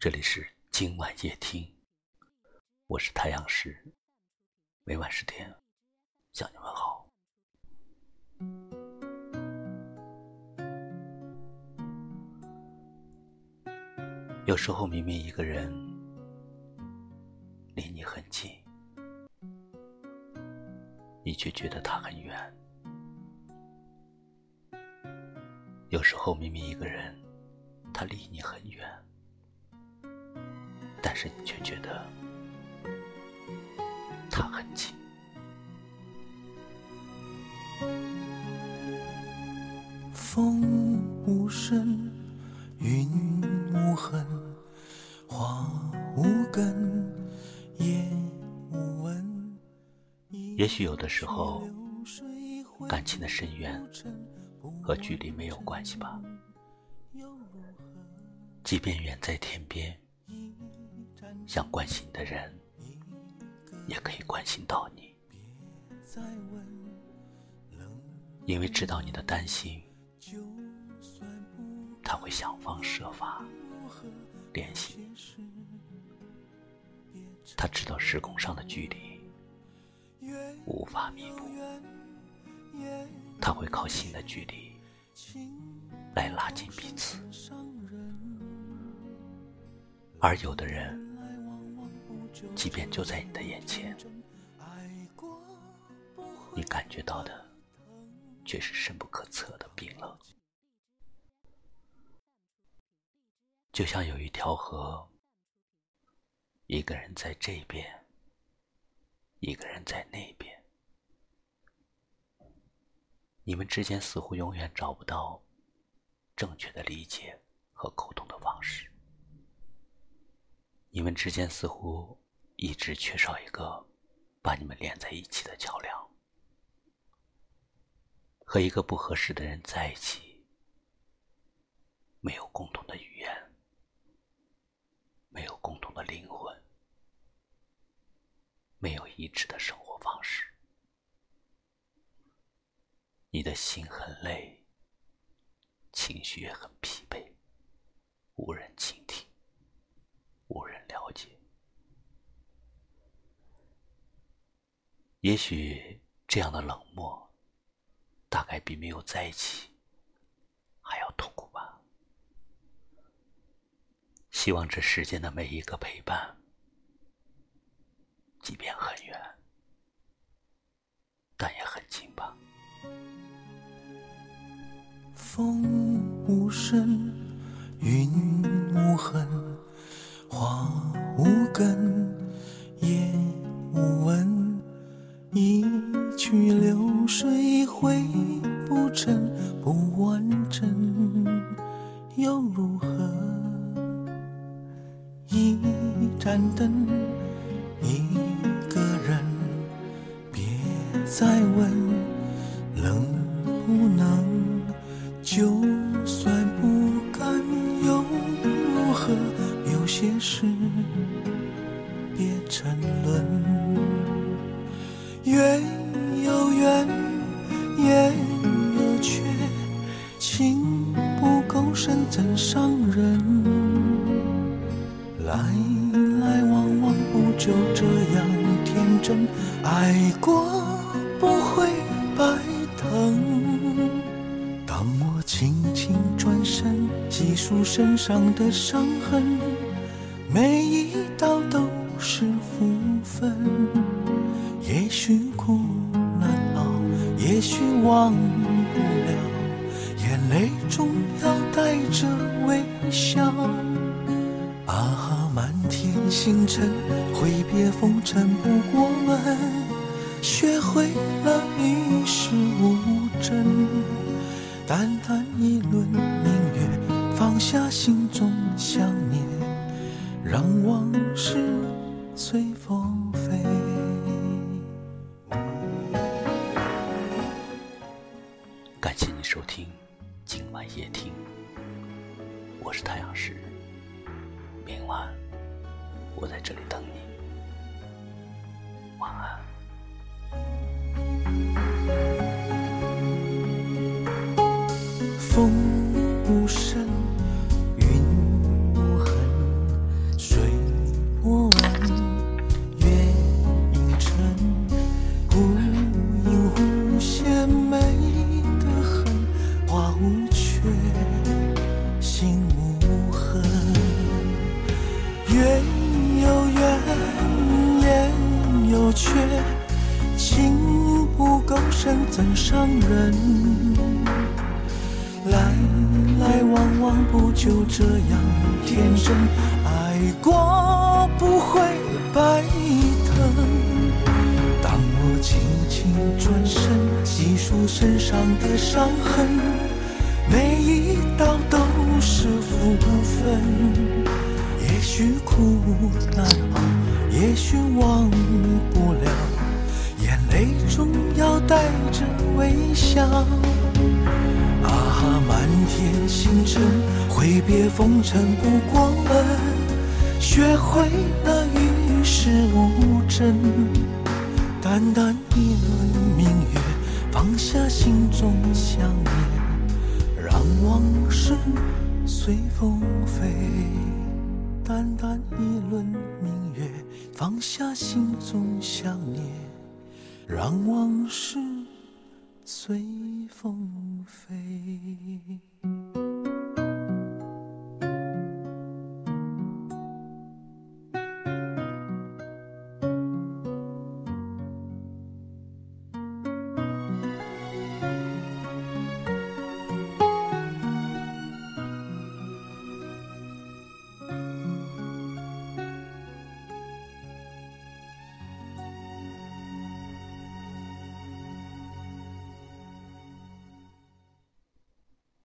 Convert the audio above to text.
这里是今晚夜听，我是太阳石，每晚十点向你问好。有时候明明一个人离你很近，你却觉得他很远；有时候明明一个人他离你很远，但是你却觉得他很近。风无声，云无痕，花无根，叶无闻。也许有的时候，感情的深渊和距离没有关系吧。即便远在天边，想关心的人也可以关心到你，因为知道你的担心，他会想方设法联系你。他知道时空上的距离无法弥补，他会靠心的距离来拉近彼此。而有的人，即便就在你的眼前，你感觉到的却是深不可测的冰冷。就像有一条河，一个人在这边，一个人在那边，你们之间似乎永远找不到正确的理解和沟通的方式。你们之间似乎一直缺少一个把你们连在一起的桥梁。和一个不合适的人在一起，没有共同的语言，没有共同的灵魂，没有一致的生活方式，你的心很累，情绪也很疲惫，无人倾听。无人了解，也许这样的冷漠，大概比没有在一起还要痛苦吧。希望这世间的每一个陪伴，即便很远，但也很近吧。风无声，云无痕。花无根，盏灯，一个人，别再问，能不能就算不甘又如何？有些事别沉沦，月有圆，夜有缺，情不够深怎伤人？来就这样天真？爱过不会白疼。当我轻轻转身，细数身上的伤痕。每一道都是福分，也许苦难熬，也许忘不了，眼泪中要带着微笑。啊，星辰，挥别风尘不过门，学会了与世无争，淡淡一轮明月，放下心中想念。让往事随风飞。感谢你收听今晚夜听，我是太阳石。明晚我在这里等你，晚安。怎伤人？来来往往不就这样天真？爱过不会白疼。当我轻轻转身，细数身上的伤痕，每一道都是福分。也许苦难熬，也许忘不了，眼泪中带着微笑。啊哈，满天星辰，挥别风尘不过问，学会了与世无争。淡淡一轮明月，放下心中想念，让往事随风飞。淡淡一轮明月，放下心中想念，让往事随风飞。